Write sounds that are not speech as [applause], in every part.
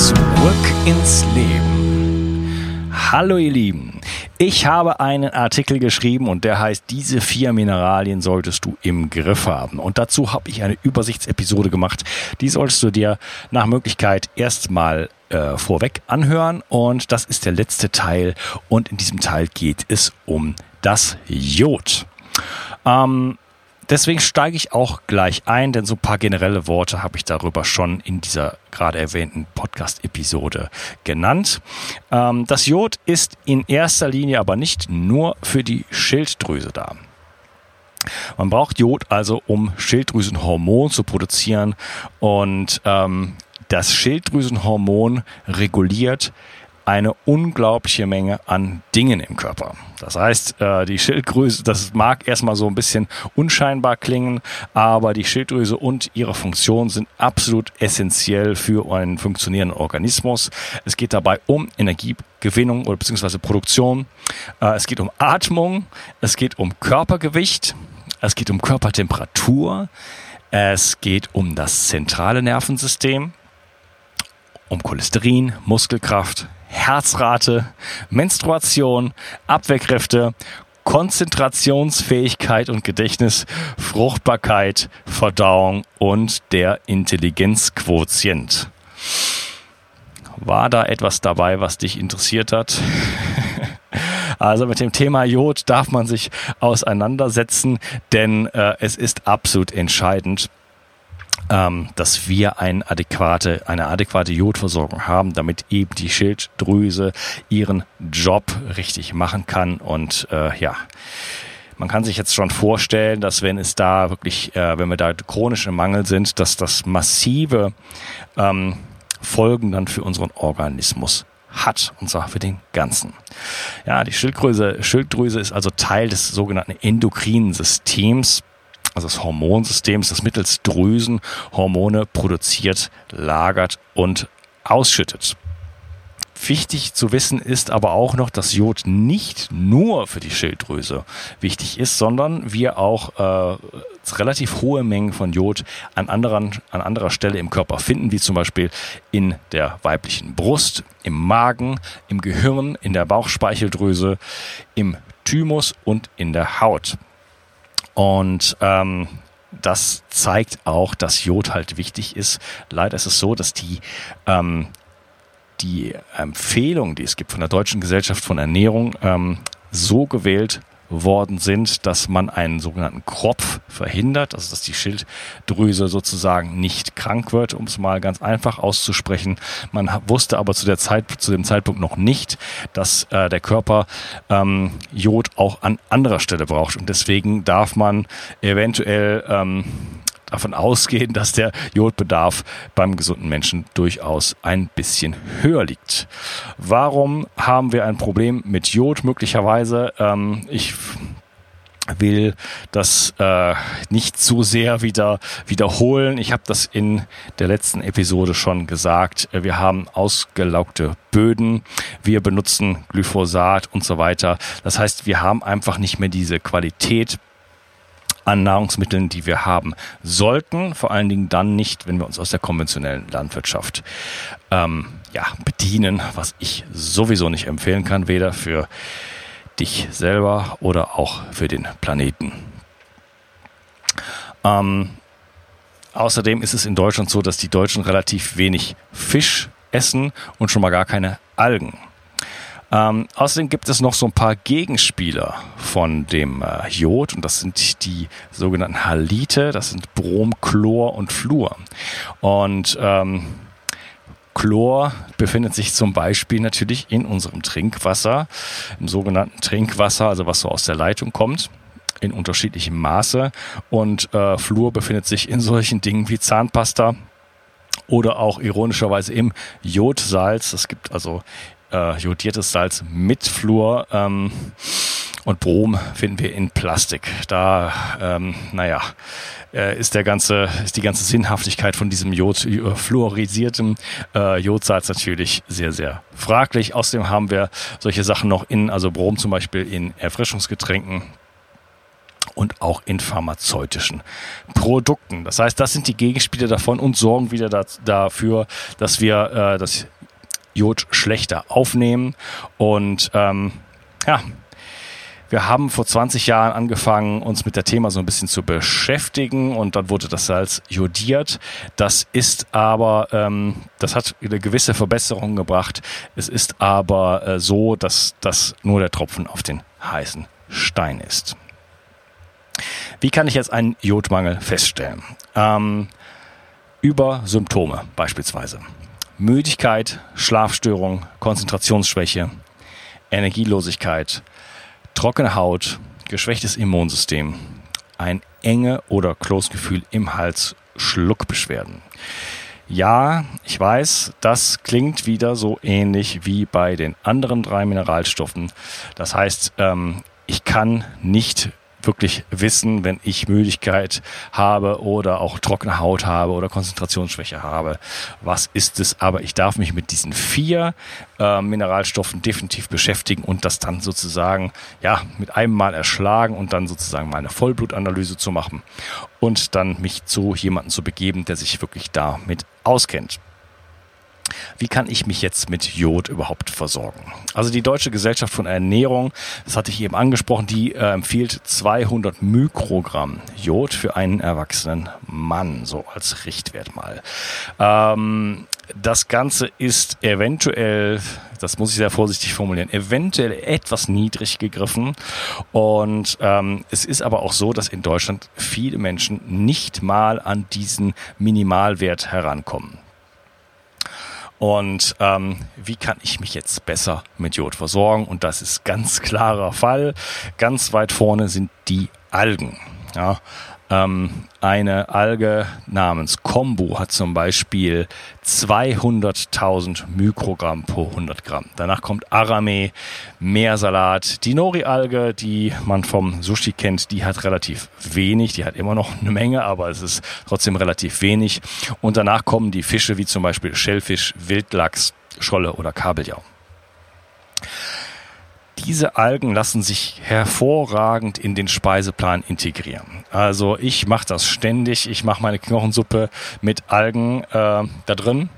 Zurück ins Leben. Hallo ihr Lieben. Ich habe einen Artikel geschrieben und der heißt, diese vier Mineralien solltest du im Griff haben. Und dazu habe ich eine Übersichtsepisode gemacht. Die solltest du dir nach Möglichkeit erstmal äh, vorweg anhören. Und das ist der letzte Teil. Und in diesem Teil geht es um das Jod. Ähm, Deswegen steige ich auch gleich ein, denn so ein paar generelle Worte habe ich darüber schon in dieser gerade erwähnten Podcast-Episode genannt. Ähm, das Jod ist in erster Linie aber nicht nur für die Schilddrüse da. Man braucht Jod also, um Schilddrüsenhormon zu produzieren und ähm, das Schilddrüsenhormon reguliert eine unglaubliche Menge an Dingen im Körper. Das heißt, äh, die Schilddrüse, das mag erstmal so ein bisschen unscheinbar klingen, aber die Schilddrüse und ihre Funktion sind absolut essentiell für einen funktionierenden Organismus. Es geht dabei um Energiegewinnung oder beziehungsweise Produktion. Äh, es geht um Atmung. Es geht um Körpergewicht. Es geht um Körpertemperatur. Es geht um das zentrale Nervensystem um Cholesterin, Muskelkraft, Herzrate, Menstruation, Abwehrkräfte, Konzentrationsfähigkeit und Gedächtnis, Fruchtbarkeit, Verdauung und der Intelligenzquotient. War da etwas dabei, was dich interessiert hat? [laughs] Also mit dem Thema Jod darf man sich auseinandersetzen, denn äh, es ist absolut entscheidend, ähm, dass wir ein adäquate, eine adäquate Jodversorgung haben, damit eben die Schilddrüse ihren Job richtig machen kann. Und äh, ja, man kann sich jetzt schon vorstellen, dass wenn es da wirklich, äh, wenn wir da chronisch im Mangel sind, dass das massive ähm, Folgen dann für unseren Organismus hat, und zwar für den ganzen. Ja, die Schilddrüse, Schilddrüse ist also Teil des sogenannten endokrinen Systems also das Hormonsystem, das mittels Drüsen Hormone produziert, lagert und ausschüttet. Wichtig zu wissen ist aber auch noch, dass Jod nicht nur für die Schilddrüse wichtig ist, sondern wir auch äh, relativ hohe Mengen von Jod an, anderen, an anderer Stelle im Körper finden, wie zum Beispiel in der weiblichen Brust, im Magen, im Gehirn, in der Bauchspeicheldrüse, im Thymus und in der Haut. Und ähm, das zeigt auch, dass Jod halt wichtig ist. Leider ist es so, dass die ähm, die Empfehlung, die es gibt von der Deutschen Gesellschaft von Ernährung, ähm, so gewählt worden sind, dass man einen sogenannten Kropf verhindert, also dass die Schilddrüse sozusagen nicht krank wird, um es mal ganz einfach auszusprechen. Man wusste aber zu der Zeit, zu dem Zeitpunkt noch nicht, dass äh, der Körper ähm, Jod auch an anderer Stelle braucht und deswegen darf man eventuell ähm, davon ausgehen, dass der Jodbedarf beim gesunden Menschen durchaus ein bisschen höher liegt. Warum haben wir ein Problem mit Jod möglicherweise? Ähm, ich will das äh, nicht zu sehr wieder wiederholen. Ich habe das in der letzten Episode schon gesagt. Wir haben ausgelaugte Böden, wir benutzen Glyphosat und so weiter. Das heißt, wir haben einfach nicht mehr diese Qualität an Nahrungsmitteln, die wir haben sollten. Vor allen Dingen dann nicht, wenn wir uns aus der konventionellen Landwirtschaft ähm, ja, bedienen, was ich sowieso nicht empfehlen kann, weder für dich selber oder auch für den Planeten. Ähm, außerdem ist es in Deutschland so, dass die Deutschen relativ wenig Fisch essen und schon mal gar keine Algen. Ähm, außerdem gibt es noch so ein paar Gegenspieler von dem äh, Jod und das sind die sogenannten Halite, das sind Brom, Chlor und Fluor. Und ähm, Chlor befindet sich zum Beispiel natürlich in unserem Trinkwasser, im sogenannten Trinkwasser, also was so aus der Leitung kommt in unterschiedlichem Maße und äh, Fluor befindet sich in solchen Dingen wie Zahnpasta oder auch ironischerweise im Jodsalz. Es gibt also äh, jodiertes Salz mit Fluor. Ähm, und Brom finden wir in Plastik. Da, ähm, naja, äh, ist der ganze, ist die ganze Sinnhaftigkeit von diesem Jod, äh, fluorisierten äh, Jodsalz natürlich sehr, sehr fraglich. Außerdem haben wir solche Sachen noch in, also Brom zum Beispiel in Erfrischungsgetränken und auch in pharmazeutischen Produkten. Das heißt, das sind die Gegenspiele davon und sorgen wieder da, dafür, dass wir äh, das Jod schlechter aufnehmen und ähm, ja, wir haben vor 20 Jahren angefangen, uns mit der Thema so ein bisschen zu beschäftigen und dann wurde das Salz jodiert. Das ist aber, ähm, das hat eine gewisse Verbesserung gebracht. Es ist aber äh, so, dass das nur der Tropfen auf den heißen Stein ist. Wie kann ich jetzt einen Jodmangel feststellen? Ähm, über Symptome beispielsweise. Müdigkeit, Schlafstörung, Konzentrationsschwäche, Energielosigkeit, trockene Haut, geschwächtes Immunsystem, ein enge oder Kloßgefühl im Hals, Schluckbeschwerden. Ja, ich weiß, das klingt wieder so ähnlich wie bei den anderen drei Mineralstoffen. Das heißt, ähm, ich kann nicht wirklich wissen, wenn ich Müdigkeit habe oder auch trockene Haut habe oder Konzentrationsschwäche habe. Was ist es? Aber ich darf mich mit diesen vier äh, Mineralstoffen definitiv beschäftigen und das dann sozusagen ja mit einem Mal erschlagen und dann sozusagen meine Vollblutanalyse zu machen und dann mich zu jemandem zu begeben, der sich wirklich damit auskennt. Wie kann ich mich jetzt mit Jod überhaupt versorgen? Also die Deutsche Gesellschaft von Ernährung, das hatte ich eben angesprochen, die äh, empfiehlt 200 Mikrogramm Jod für einen erwachsenen Mann, so als Richtwert mal. Ähm, das Ganze ist eventuell, das muss ich sehr vorsichtig formulieren, eventuell etwas niedrig gegriffen. Und ähm, es ist aber auch so, dass in Deutschland viele Menschen nicht mal an diesen Minimalwert herankommen. Und ähm, wie kann ich mich jetzt besser mit Jod versorgen? Und das ist ganz klarer Fall. Ganz weit vorne sind die Algen. Ja, ähm, eine Alge namens Kombu hat zum Beispiel 200.000 Mikrogramm pro 100 Gramm. Danach kommt Arame, Meersalat. Die Nori-Alge, die man vom Sushi kennt, die hat relativ wenig. Die hat immer noch eine Menge, aber es ist trotzdem relativ wenig. Und danach kommen die Fische wie zum Beispiel Schellfisch, Wildlachs, Scholle oder Kabeljau diese Algen lassen sich hervorragend in den Speiseplan integrieren. Also ich mache das ständig. Ich mache meine Knochensuppe mit Algen äh, da drin.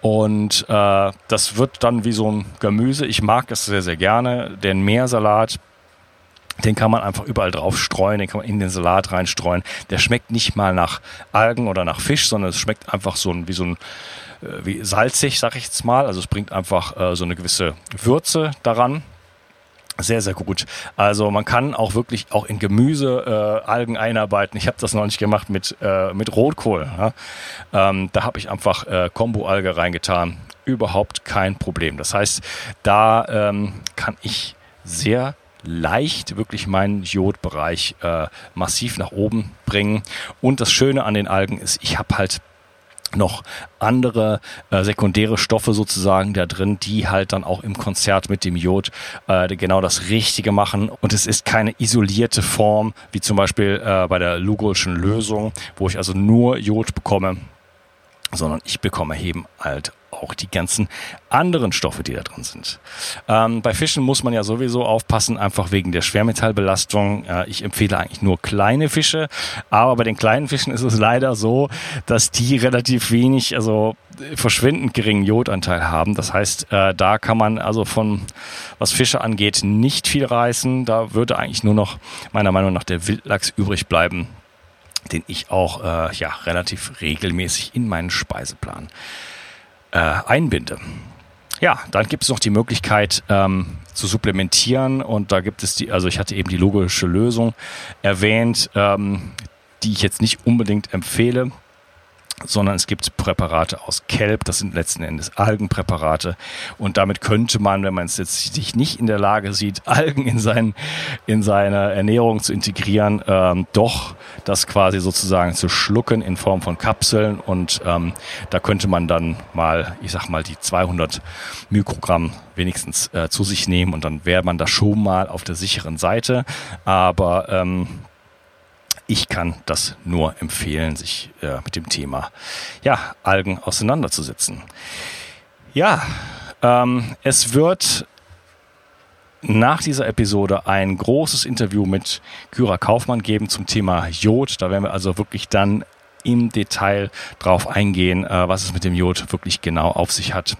Und äh, das wird dann wie so ein Gemüse. Ich mag es sehr, sehr gerne. Den Meersalat, den kann man einfach überall drauf streuen, den kann man in den Salat reinstreuen. Der schmeckt nicht mal nach Algen oder nach Fisch, sondern es schmeckt einfach so ein, wie so ein wie salzig, sag ich jetzt mal. Also es bringt einfach äh, so eine gewisse Würze daran. Sehr, sehr gut. Also man kann auch wirklich auch in Gemüse äh, Algen einarbeiten. Ich habe das noch nicht gemacht mit, äh, mit Rotkohl. Ja? Ähm, da habe ich einfach äh, Kombo-Alge reingetan. Überhaupt kein Problem. Das heißt, da ähm, kann ich sehr leicht wirklich meinen Jodbereich äh, massiv nach oben bringen. Und das Schöne an den Algen ist, ich habe halt noch andere äh, sekundäre Stoffe sozusagen da drin, die halt dann auch im Konzert mit dem Jod äh, genau das Richtige machen. Und es ist keine isolierte Form, wie zum Beispiel äh, bei der Lugolschen Lösung, wo ich also nur Jod bekomme, sondern ich bekomme eben halt auch die ganzen anderen Stoffe, die da drin sind. Ähm, bei Fischen muss man ja sowieso aufpassen, einfach wegen der Schwermetallbelastung. Äh, ich empfehle eigentlich nur kleine Fische, aber bei den kleinen Fischen ist es leider so, dass die relativ wenig, also verschwindend geringen Jodanteil haben. Das heißt, äh, da kann man also von, was Fische angeht, nicht viel reißen. Da würde eigentlich nur noch meiner Meinung nach der Wildlachs übrig bleiben den ich auch äh, ja relativ regelmäßig in meinen Speiseplan äh, einbinde. Ja, dann gibt es noch die Möglichkeit ähm, zu supplementieren und da gibt es die, also ich hatte eben die logische Lösung erwähnt, ähm, die ich jetzt nicht unbedingt empfehle. Sondern es gibt Präparate aus Kelp, das sind letzten Endes Algenpräparate. Und damit könnte man, wenn man es jetzt sich nicht in der Lage sieht, Algen in, sein, in seine Ernährung zu integrieren, ähm, doch das quasi sozusagen zu schlucken in Form von Kapseln. Und ähm, da könnte man dann mal, ich sag mal, die 200 Mikrogramm wenigstens äh, zu sich nehmen. Und dann wäre man da schon mal auf der sicheren Seite, aber ähm, ich kann das nur empfehlen, sich äh, mit dem Thema ja, Algen auseinanderzusetzen. Ja, ähm, es wird nach dieser Episode ein großes Interview mit Kyra Kaufmann geben zum Thema Jod. Da werden wir also wirklich dann im Detail drauf eingehen, äh, was es mit dem Jod wirklich genau auf sich hat.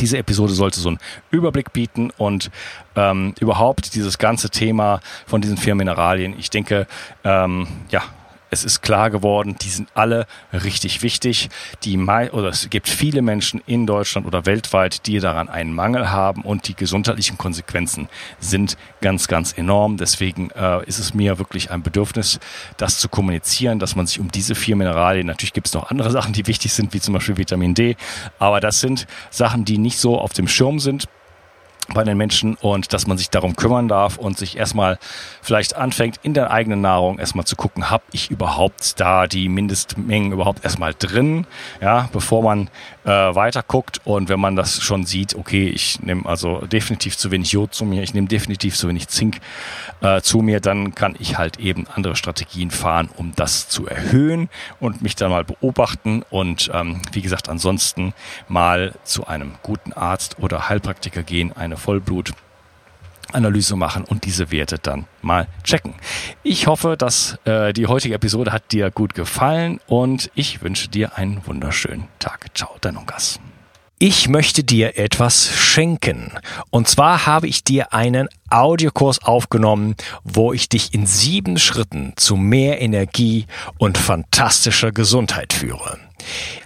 Diese Episode sollte so einen Überblick bieten und ähm, überhaupt dieses ganze Thema von diesen vier Mineralien. Ich denke, ähm, ja, es ist klar geworden, die sind alle richtig wichtig. Die oder es gibt viele Menschen in Deutschland oder weltweit, die daran einen Mangel haben und die gesundheitlichen Konsequenzen sind ganz, ganz enorm. Deswegen äh, ist es mir wirklich ein Bedürfnis, das zu kommunizieren, dass man sich um diese vier Mineralien, natürlich gibt es noch andere [laughs] Sachen, die wichtig sind, wie zum Beispiel Vitamin D, aber das sind Sachen, die nicht so auf dem Schirm sind bei den Menschen und dass man sich darum kümmern darf und sich erstmal vielleicht anfängt, in der eigenen Nahrung erstmal zu gucken, habe ich überhaupt da die Mindestmengen überhaupt erstmal drin, ja, bevor man äh, weiter guckt. Und wenn man das schon sieht, okay, ich nehme also definitiv zu wenig Jod zu mir, ich nehme definitiv zu wenig Zink äh, zu mir, dann kann ich halt eben andere Strategien fahren, um das zu erhöhen und mich dann mal beobachten und ähm, wie gesagt, ansonsten mal zu einem guten Arzt oder Heilpraktiker gehen, eine Vollblut Analyse machen und diese Werte dann mal checken. Ich hoffe, dass äh, die heutige Episode hat dir gut gefallen und ich wünsche dir einen wunderschönen Tag. Ciao, dein Ungas. Ich möchte dir etwas schenken. Und zwar habe ich dir einen Audiokurs aufgenommen, wo ich dich in sieben Schritten zu mehr Energie und fantastischer Gesundheit führe.